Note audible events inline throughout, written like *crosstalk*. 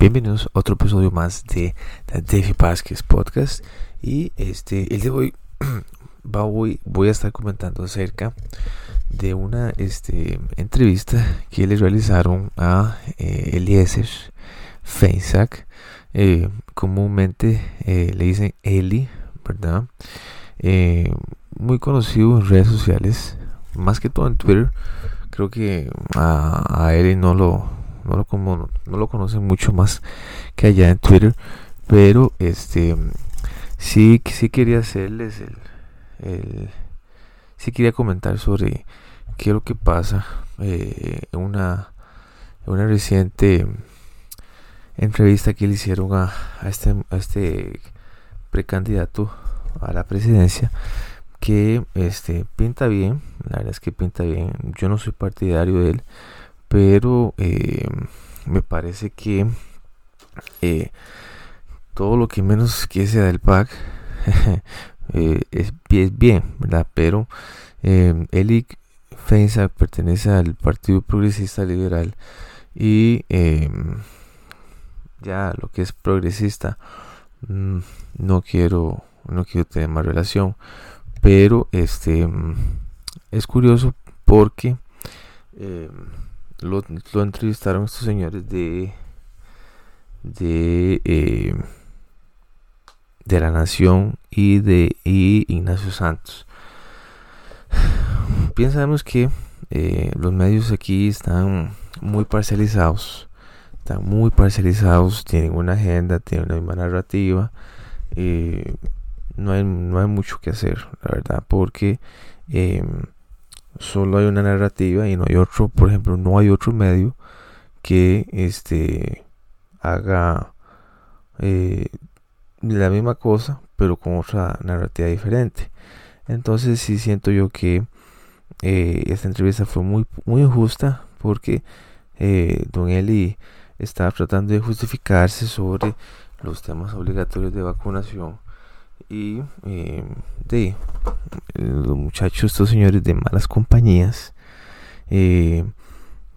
Bienvenidos a otro episodio más de The Davey Vázquez Podcast. Y este, el de hoy *clears throat* voy, voy a estar comentando acerca de una este, entrevista que le realizaron a eh, Eliezer Feinsack. Eh, comúnmente eh, le dicen Eli, ¿verdad? Muy conocido en redes sociales, más que todo en Twitter. Creo que a, a Eli no lo no lo, como, no lo conocen mucho más que allá en Twitter, pero este sí, sí quería hacerles el, sí quería comentar sobre qué es lo que pasa eh, una, una reciente entrevista que le hicieron a, a, este, a este precandidato a la presidencia que este pinta bien la verdad es que pinta bien yo no soy partidario de él pero eh, me parece que eh, todo lo que menos que sea del PAC *laughs* eh, es, bien, ¿verdad? Pero eh, Eli Feinsack pertenece al Partido Progresista Liberal y ya lo que es progresista mm, no quiero no quiero tener más relación pero este mm, es curioso porque lo, entrevistaron estos señores de de eh, de la Nación y de Ignacio Santos. *sighs* Bien sabemos que eh, los medios aquí están muy parcializados, están muy parcializados, tienen una agenda, tienen una misma narrativa. Eh, no, hay, no hay mucho que hacer, la verdad, porque eh, solo hay una narrativa y no hay otro, por ejemplo, no hay otro medio que este haga eh, la misma cosa, pero con otra narrativa diferente. Entonces sí siento yo que eh, esta entrevista fue muy, muy injusta porque eh, Don Eli estaba tratando de justificarse sobre los temas obligatorios de vacunación y eh, de los muchachos, estos señores de malas compañías, eh,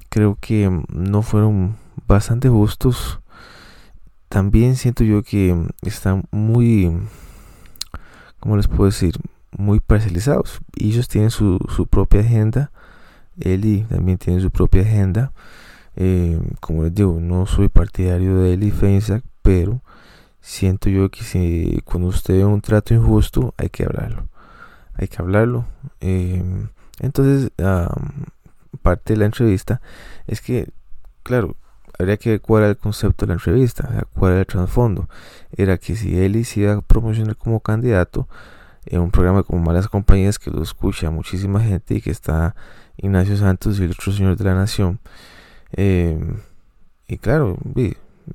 creo que no fueron bastante justos. También siento yo que están muy, ¿cómo les puedo decir? Muy parcializados. Ellos tienen su, su propia agenda. Eli también tiene su propia agenda. Eh, como les digo, no soy partidario de Eli Feinsack, pero siento yo que si cuando usted ve un trato injusto hay que hablarlo hay que hablarlo. Eh, entonces parte de la entrevista es que claro habría que ver cuál era el concepto de la entrevista cuál era el trasfondo. Era que si él se iba a promocionar como candidato en un programa como Malas Compañías que lo escucha muchísima gente y que está Ignacio Santos y el otro señor de la Nación eh, y claro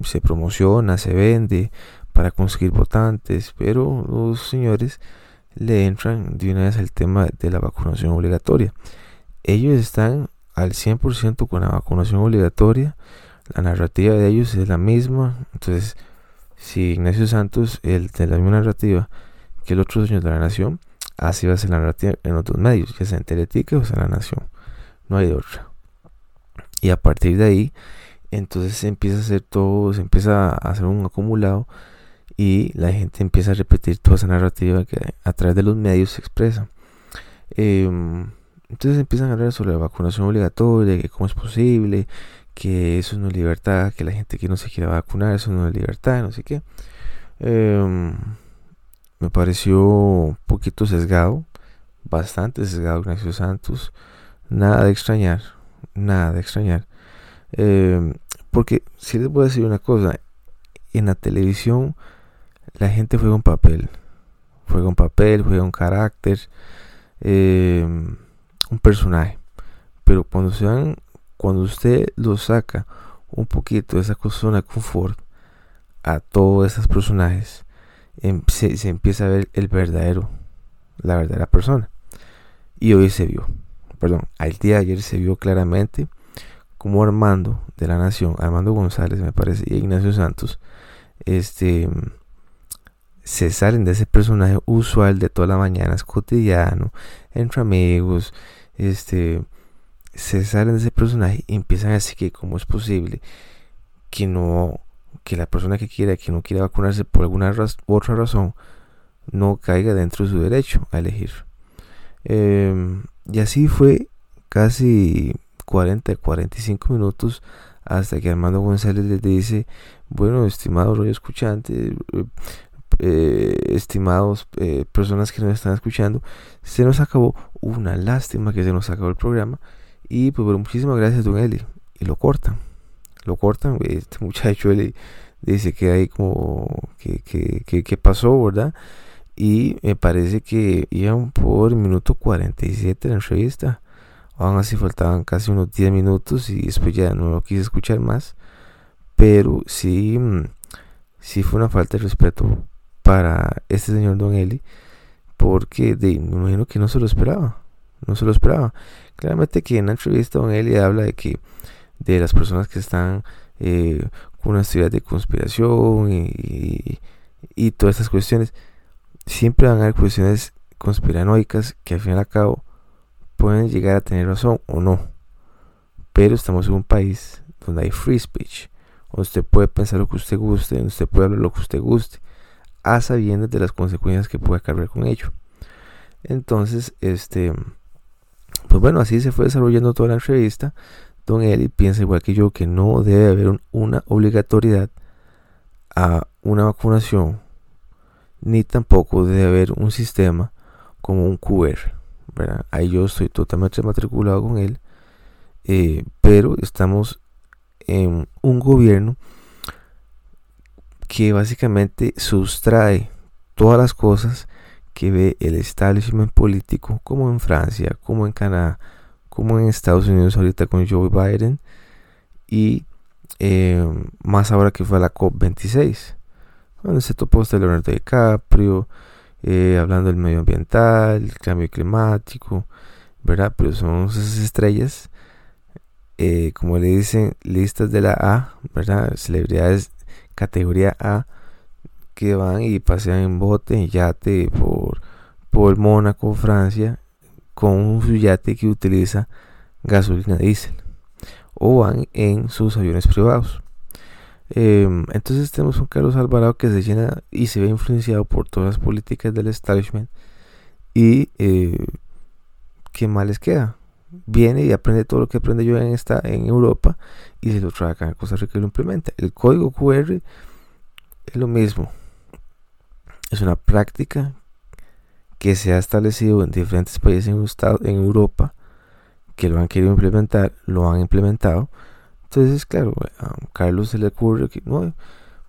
se promociona, se vende para conseguir votantes, pero los señores le entran de una vez al tema de la vacunación obligatoria. Ellos están al 100% con la vacunación obligatoria, la narrativa de ellos es la misma, entonces si Ignacio Santos, el de la misma narrativa que el otro señor de la nación, así va a ser la narrativa en otros medios, ya sea en Teletica o sea en la nación, no hay otra. Y a partir de ahí, entonces se empieza a hacer todo, se empieza a hacer un acumulado y la gente empieza a repetir toda esa narrativa que a través de los medios se expresa. Em, entonces empiezan a hablar sobre la vacunación obligatoria, que cómo es posible, que eso no es libertad, que la gente que no se quiera vacunar, eso no es libertad, no sé qué. Em, me pareció un poquito sesgado, bastante sesgado Ignacio Santos. Nada de extrañar, nada de extrañar. Eh, porque si les voy a decir una cosa, en la televisión la gente juega un papel, juega un papel, juega un carácter, eh, un personaje. Pero cuando se van, cuando usted lo saca un poquito de esa zona de confort a todos esos personajes, em, se, se empieza a ver el verdadero, la verdadera persona. Y hoy se vio, perdón, al día de ayer se vio claramente como Armando de la Nación, Armando González me parece, y Ignacio Santos, este, se salen de ese personaje usual de todas las mañanas, cotidiano, entre amigos, este, se salen de ese personaje y empiezan a decir que cómo es posible que no que la persona que quiera, que no quiera vacunarse por alguna otra razón, no caiga dentro de su derecho a elegir. Em, y así fue casi 40, 45 minutos hasta que Armando González les dice, bueno, estimados escuchantes, eh, eh, estimados eh, personas que nos están escuchando, se nos acabó una lástima que se nos acabó el programa y pues bueno, muchísimas gracias don Eli y lo cortan, lo cortan, este *laughs* muchacho Eli dice que hay como que, que, que, pasó, ¿verdad? Y me parece que iban por minuto 47 la entrevista Aún así faltaban casi unos 10 minutos y después ya no lo quise escuchar más. Pero sí, mm, sí fue una falta de respeto para este señor Don Eli. Porque de, me imagino que no se lo esperaba. No se lo esperaba. Claramente que en la entrevista Don Eli habla de que de las personas que están eh, con una teorías de conspiración y, y, todas estas cuestiones. Siempre van a haber cuestiones conspiranoicas que al fin y al cabo pueden llegar a tener razón o no. Pero estamos en un país donde hay free speech, donde usted puede pensar lo que usted guste, donde usted puede hablar lo que usted guste, a sabiendas de las consecuencias que puede cargar con ello. Entonces, este, pues bueno, así se fue desarrollando toda la entrevista. Don Eli piensa igual que yo que no debe haber una obligatoriedad a una vacunación, ni tampoco debe haber un sistema como un QR. Ahí yo estoy totalmente matriculado con él, eh, pero estamos en un gobierno que básicamente sustrae todas las cosas que ve el establishment político, como en Francia, como en Canadá, como en Estados Unidos ahorita con Joe Biden, y eh, más ahora que fue la COP26, donde se topó hasta Leonardo DiCaprio, eh, hablando del medio ambiental, el cambio climático, ¿verdad? Pero son esas estrellas, eh, como le dicen, listas de la A, ¿verdad? Celebridades categoría A que van y pasean en bote, en yate por, por Mónaco, Francia, con su yate que utiliza gasolina diésel o van en sus aviones privados. Em, entonces tenemos un Carlos Alvarado que se llena y se ve influenciado por todas las políticas del establishment y eh, qué mal les queda. Viene y aprende todo lo que aprende yo en esta en Europa y se lo trae acá en Costa Rica y lo implementa. El código QR es lo mismo. Es una práctica que se ha establecido en diferentes países en, en Europa que lo han querido implementar, lo han implementado entonces, claro, a Carlos se le ocurre que no,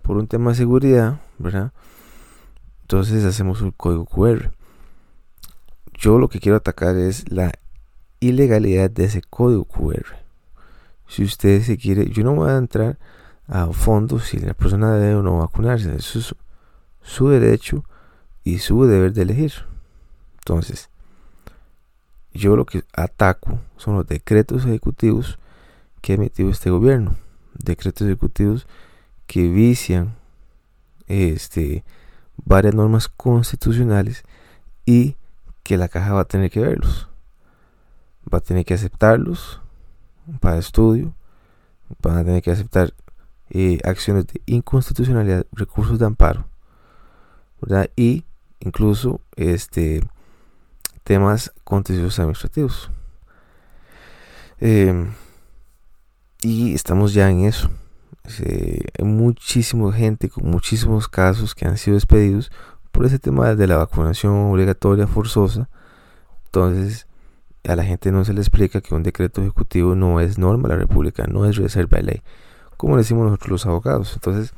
por un tema de seguridad, ¿verdad? Entonces hacemos un código QR. Yo lo que quiero atacar es la ilegalidad de ese código QR. Si usted se quiere, yo no voy a entrar a fondo si la persona debe o no vacunarse. Eso es su derecho y su deber de elegir. Entonces, yo lo que ataco son los decretos ejecutivos que ha emitido este gobierno. Decretos ejecutivos que vician este, varias normas constitucionales y que la caja va a tener que verlos. Va a tener que aceptarlos para estudio. Van a tener que aceptar eh, acciones de inconstitucionalidad, recursos de amparo. Y incluso este, temas contenciosos administrativos. Eh, y estamos ya en eso. hay muchísima gente con muchísimos casos que han sido despedidos por ese tema de la vacunación obligatoria forzosa. Entonces, a la gente no se le explica que un decreto ejecutivo no es norma de la República, no es reserva de ley, como decimos nosotros los abogados. Entonces,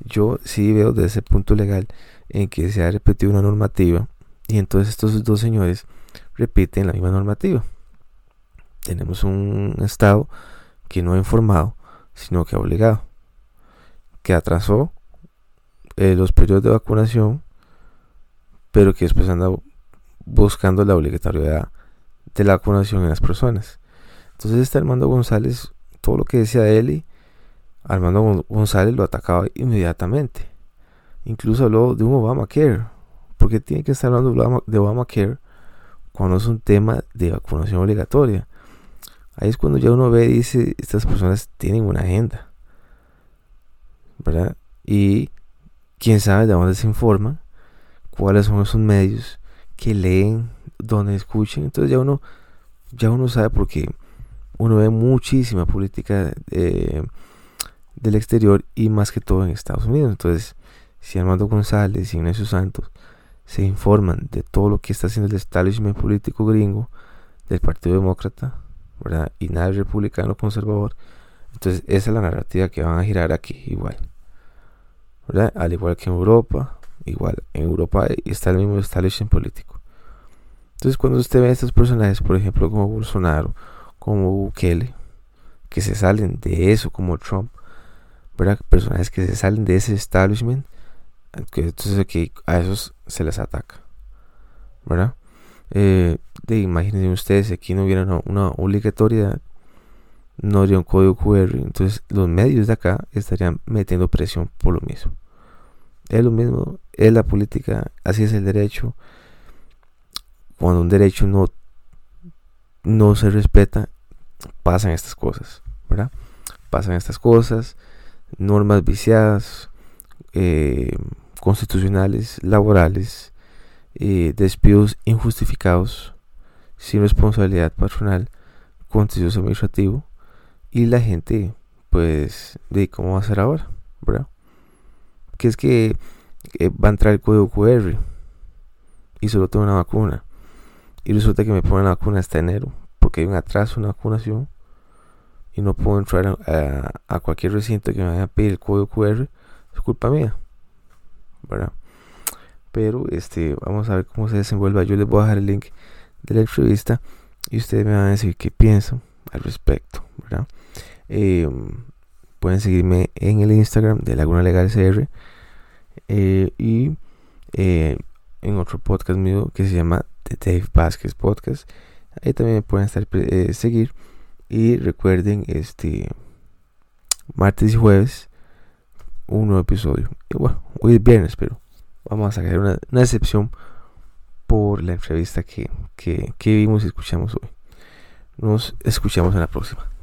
yo sí veo desde ese punto legal en que se ha repetido una normativa y entonces estos dos señores repiten la misma normativa. Tenemos un Estado que no ha informado, sino que ha obligado, que atrasó eh, los periodos de vacunación, pero que después anda buscando la obligatoriedad de la vacunación en las personas. Entonces está Armando González, todo lo que decía él, Armando González lo atacaba inmediatamente. Incluso habló de un Obamacare. porque tiene que estar hablando de Obamacare cuando es un tema de vacunación obligatoria? Ahí es cuando ya uno ve y dice, estas personas tienen una agenda. ¿verdad? Y quién sabe de dónde se informan, cuáles son esos medios que leen, dónde escuchen. Entonces ya uno, ya uno sabe porque uno ve muchísima política eh, del exterior y más que todo en Estados Unidos. Entonces, si Armando González y Ignacio Santos se informan de todo lo que está haciendo el establishment político gringo del Partido Demócrata, Y nada republicano conservador. Entonces, esa es la narrativa que van a girar aquí igual. ¿verdad? Al igual que en Europa, igual en Europa está el mismo establishment político. Entonces, cuando usted ve a estos personajes, por ejemplo, como Bolsonaro, como Bukele, que se salen de eso, como Trump, ¿verdad? Personajes que se salen de ese establishment, entonces aquí a esos se les ataca, ¿verdad? Eh, imagínense ustedes, aquí no hubiera una, obligatoriedad, no habría un código QR, entonces los medios de acá estarían metiendo presión por lo mismo. Es lo mismo, es la política, así es el derecho. Cuando un derecho no, no se respeta, pasan estas cosas, ¿verdad? Pasan estas cosas, normas viciadas, eh, constitucionales, laborales, despidos injustificados, sin responsabilidad patronal, contencioso administrativo, y la gente, pues, de cómo va a ser ahora, ¿verdad? Que es que eh, va a entrar el código QR y solo tengo una vacuna. Y resulta que me ponen la vacuna hasta enero, porque hay un atraso en la vacunación y no puedo entrar a, cualquier recinto que me vaya a pedir el código QR, es culpa mía. ¿verdad? Pero este, vamos a ver cómo se desenvuelve. Yo les voy a dejar el link de la entrevista y ustedes me van a decir qué piensan al respecto. Eh, pueden seguirme en el Instagram de Laguna Legal CR eh, y eh, en otro podcast mío que se llama The Dave Vázquez Podcast. Ahí también me pueden estar seguir y recuerden este martes y jueves un nuevo episodio. Y bueno, hoy es viernes, pero vamos a sacar una, excepción por la entrevista que, que vimos y escuchamos hoy. Nos escuchamos en la próxima.